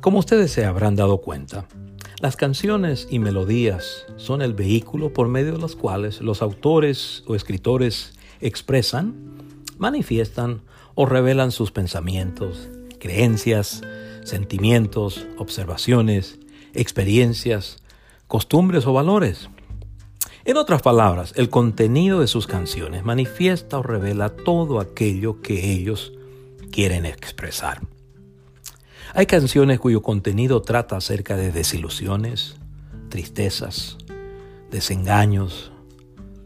Como ustedes se habrán dado cuenta, las canciones y melodías son el vehículo por medio de los cuales los autores o escritores expresan, manifiestan o revelan sus pensamientos, creencias, sentimientos, observaciones, experiencias, costumbres o valores. En otras palabras, el contenido de sus canciones manifiesta o revela todo aquello que ellos quieren expresar. Hay canciones cuyo contenido trata acerca de desilusiones, tristezas, desengaños,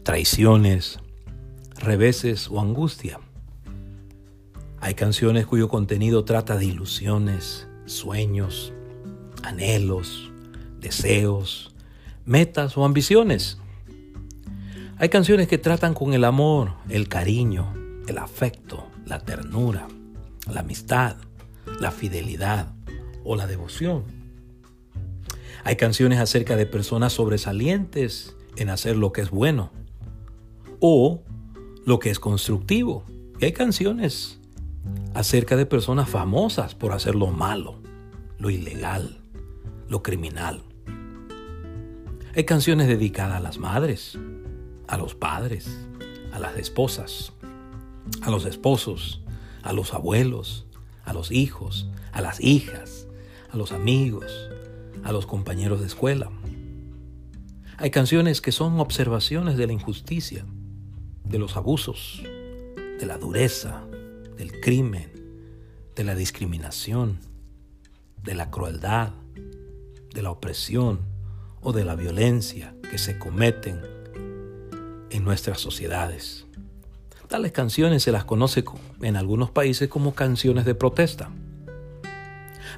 traiciones, reveses o angustia. Hay canciones cuyo contenido trata de ilusiones, sueños, anhelos, deseos, metas o ambiciones. Hay canciones que tratan con el amor, el cariño, el afecto, la ternura, la amistad, la fidelidad o la devoción. Hay canciones acerca de personas sobresalientes en hacer lo que es bueno o lo que es constructivo. Y hay canciones acerca de personas famosas por hacer lo malo, lo ilegal, lo criminal. Hay canciones dedicadas a las madres, a los padres, a las esposas, a los esposos, a los abuelos, a los hijos, a las hijas, a los amigos, a los compañeros de escuela. Hay canciones que son observaciones de la injusticia, de los abusos, de la dureza, del crimen, de la discriminación, de la crueldad, de la opresión o de la violencia que se cometen en nuestras sociedades. Tales canciones se las conoce en algunos países como canciones de protesta.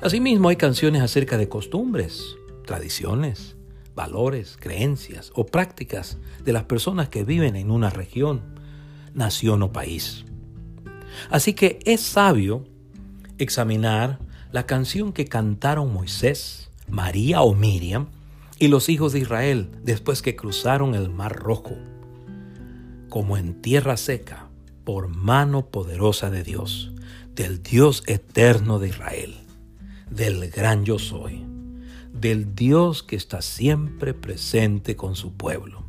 Asimismo hay canciones acerca de costumbres, tradiciones, valores, creencias o prácticas de las personas que viven en una región, nación o país. Así que es sabio examinar la canción que cantaron Moisés, María o Miriam y los hijos de Israel después que cruzaron el Mar Rojo, como en tierra seca, por mano poderosa de Dios, del Dios eterno de Israel, del gran yo soy, del Dios que está siempre presente con su pueblo.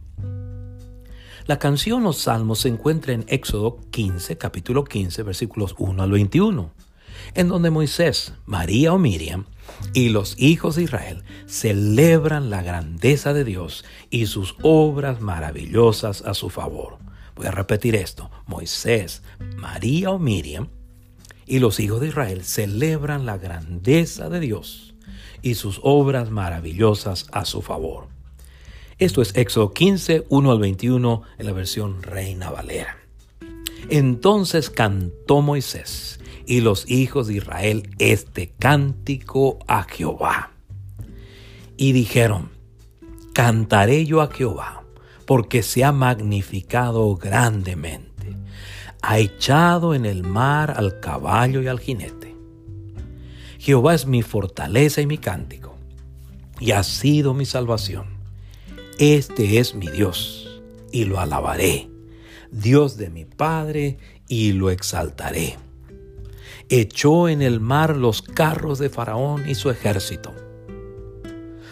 La canción o salmos se encuentra en Éxodo 15, capítulo 15, versículos 1 al 21, en donde Moisés, María o Miriam y los hijos de Israel celebran la grandeza de Dios y sus obras maravillosas a su favor. Voy a repetir esto. Moisés, María o Miriam y los hijos de Israel celebran la grandeza de Dios y sus obras maravillosas a su favor. Esto es Éxodo 15, 1 al 21 en la versión Reina Valera. Entonces cantó Moisés y los hijos de Israel este cántico a Jehová. Y dijeron, cantaré yo a Jehová porque se ha magnificado grandemente. Ha echado en el mar al caballo y al jinete. Jehová es mi fortaleza y mi cántico, y ha sido mi salvación. Este es mi Dios, y lo alabaré, Dios de mi Padre, y lo exaltaré. Echó en el mar los carros de Faraón y su ejército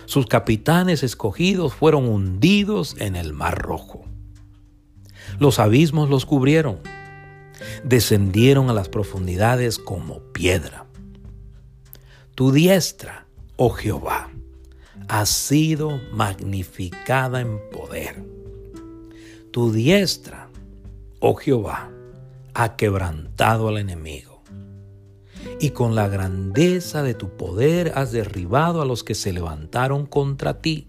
sus capitanes escogidos fueron hundidos en el mar rojo. Los abismos los cubrieron, descendieron a las profundidades como piedra. Tu diestra, oh Jehová, ha sido magnificada en poder. Tu diestra, oh Jehová, ha quebrantado al enemigo y con la grandeza de tu poder has derribado a los que se levantaron contra ti.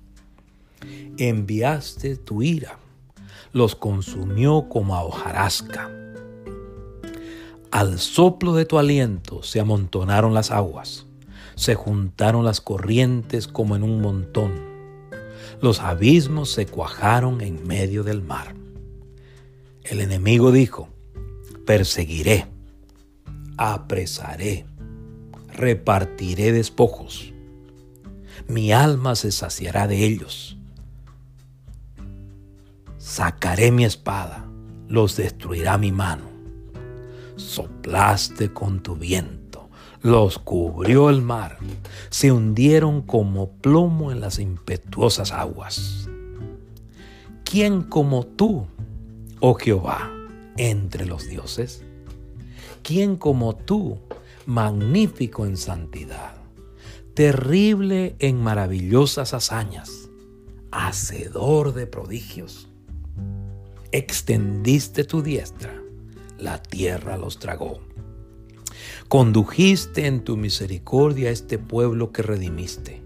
Enviaste tu ira, los consumió como a hojarasca. Al soplo de tu aliento se amontonaron las aguas, se juntaron las corrientes como en un montón. Los abismos se cuajaron en medio del mar. El enemigo dijo, perseguiré apresaré, repartiré despojos. Mi alma se saciará de ellos. Sacaré mi espada, los destruirá mi mano. Soplaste con tu viento, los cubrió el mar, se hundieron como plomo en las impetuosas aguas. ¿Quién como tú, oh Jehová, entre los dioses? ¿Quién como tú, magnífico en santidad, terrible en maravillosas hazañas, hacedor de prodigios? Extendiste tu diestra, la tierra los tragó Condujiste en tu misericordia a este pueblo que redimiste.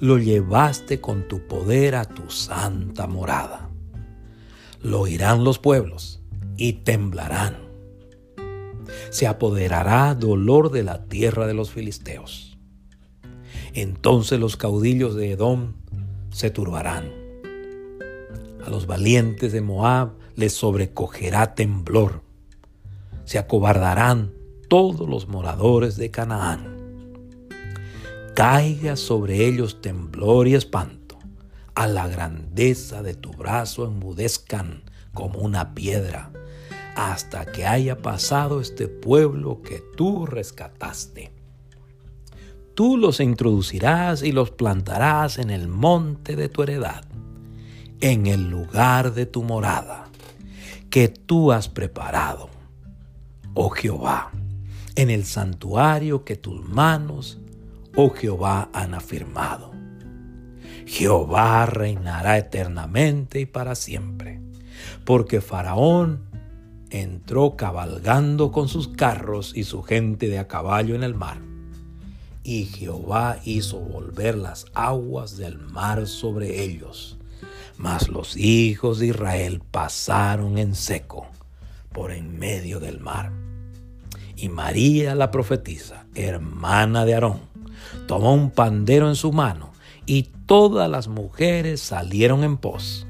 Lo llevaste con tu poder a tu santa morada. Lo oirán los pueblos y temblarán. Se apoderará dolor de la tierra de los filisteos. Entonces los caudillos de Edom se turbarán. A los valientes de Moab les sobrecogerá temblor. Se acobardarán todos los moradores de Canaán. Caiga sobre ellos temblor y espanto. A la grandeza de tu brazo enmudezcan como una piedra, hasta que haya pasado este pueblo que tú rescataste. Tú los introducirás y los plantarás en el monte de tu heredad, en el lugar de tu morada, que tú has preparado, oh Jehová en el santuario que tus manos, oh Jehová, han afirmado. Jehová reinará eternamente y para siempre, porque Faraón entró cabalgando con sus carros y su gente de a caballo en el mar. Y Jehová hizo volver las aguas del mar sobre ellos. Mas los hijos de Israel pasaron en seco por en medio del mar. Y María la profetisa, hermana de Aarón, tomó un pandero en su mano y todas las mujeres salieron en pos.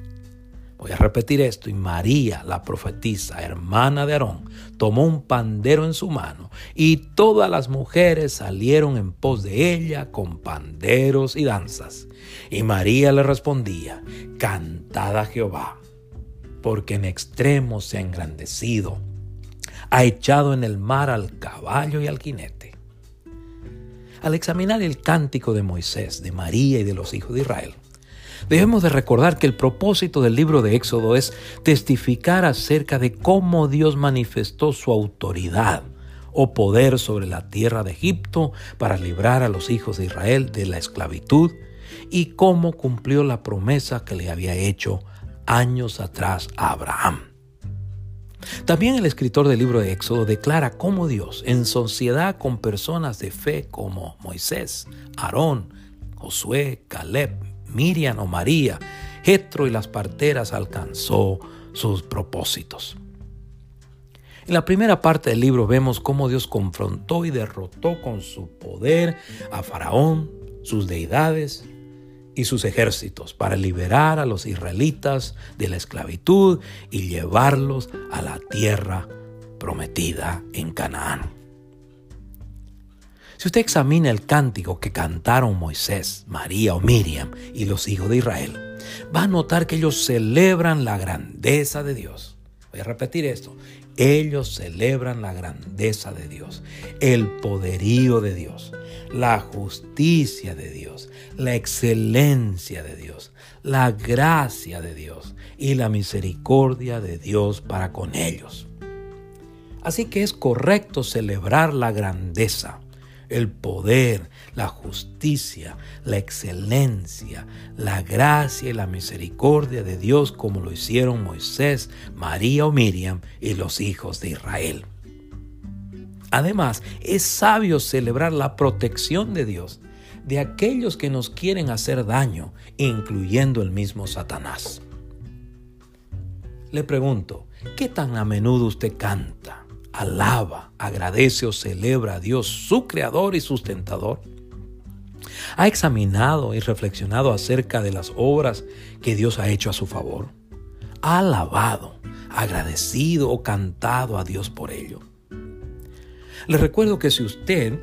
Voy a repetir esto. Y María, la profetisa, hermana de Aarón, tomó un pandero en su mano y todas las mujeres salieron en pos de ella con panderos y danzas. Y María le respondía, Cantad a Jehová, porque en extremo se ha engrandecido ha echado en el mar al caballo y al jinete. Al examinar el cántico de Moisés, de María y de los hijos de Israel, debemos de recordar que el propósito del libro de Éxodo es testificar acerca de cómo Dios manifestó su autoridad o poder sobre la tierra de Egipto para librar a los hijos de Israel de la esclavitud y cómo cumplió la promesa que le había hecho años atrás a Abraham. También el escritor del libro de Éxodo declara cómo Dios, en sociedad con personas de fe como Moisés, Aarón, Josué, Caleb, Miriam o María, Jetro y las parteras alcanzó sus propósitos. En la primera parte del libro vemos cómo Dios confrontó y derrotó con su poder a Faraón, sus deidades y sus ejércitos para liberar a los israelitas de la esclavitud y llevarlos a la tierra prometida en Canaán. Si usted examina el cántico que cantaron Moisés, María o Miriam y los hijos de Israel, va a notar que ellos celebran la grandeza de Dios. Voy a repetir esto. Ellos celebran la grandeza de Dios, el poderío de Dios, la justicia de Dios, la excelencia de Dios, la gracia de Dios y la misericordia de Dios para con ellos. Así que es correcto celebrar la grandeza, el poder, la justicia, la excelencia, la gracia y la misericordia de Dios como lo hicieron Moisés, María o Miriam y los hijos de Israel. Además, es sabio celebrar la protección de Dios de aquellos que nos quieren hacer daño, incluyendo el mismo Satanás. Le pregunto, ¿qué tan a menudo usted canta? Alaba, agradece o celebra a Dios, su creador y sustentador? ¿Ha examinado y reflexionado acerca de las obras que Dios ha hecho a su favor? ¿Ha alabado, agradecido o cantado a Dios por ello? Le recuerdo que si usted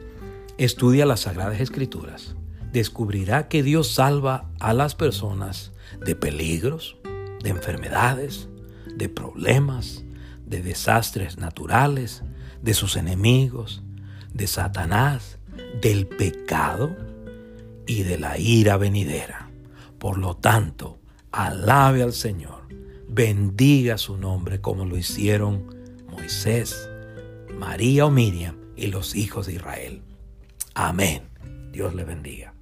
estudia las Sagradas Escrituras, descubrirá que Dios salva a las personas de peligros, de enfermedades, de problemas, de desastres naturales, de sus enemigos, de Satanás, del pecado y de la ira venidera. Por lo tanto, alabe al Señor, bendiga su nombre como lo hicieron Moisés, María o Miriam y los hijos de Israel. Amén. Dios le bendiga.